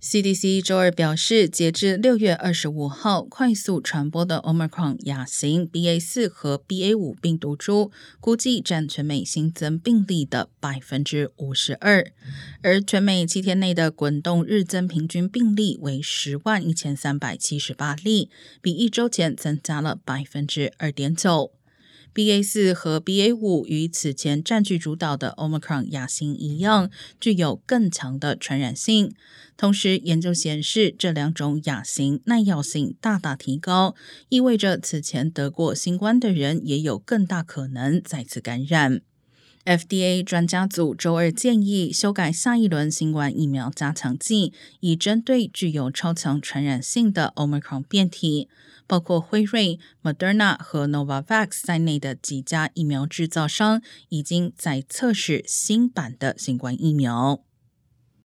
CDC 周二表示，截至六月二十五号，快速传播的 Omicron 亚型 BA 四和 BA 五病毒株估计占全美新增病例的百分之五十二，而全美七天内的滚动日增平均病例为十万一千三百七十八例，比一周前增加了百分之二点九。BA 四和 BA 五与此前占据主导的 Omicron 亚型一样，具有更强的传染性。同时，研究显示这两种亚型耐药性大大提高，意味着此前得过新冠的人也有更大可能再次感染。FDA 专家组周二建议修改下一轮新冠疫苗加强剂，以针对具有超强传染性的 Omicron 变体。包括辉瑞、Moderna 和 Novavax 在内的几家疫苗制造商已经在测试新版的新冠疫苗。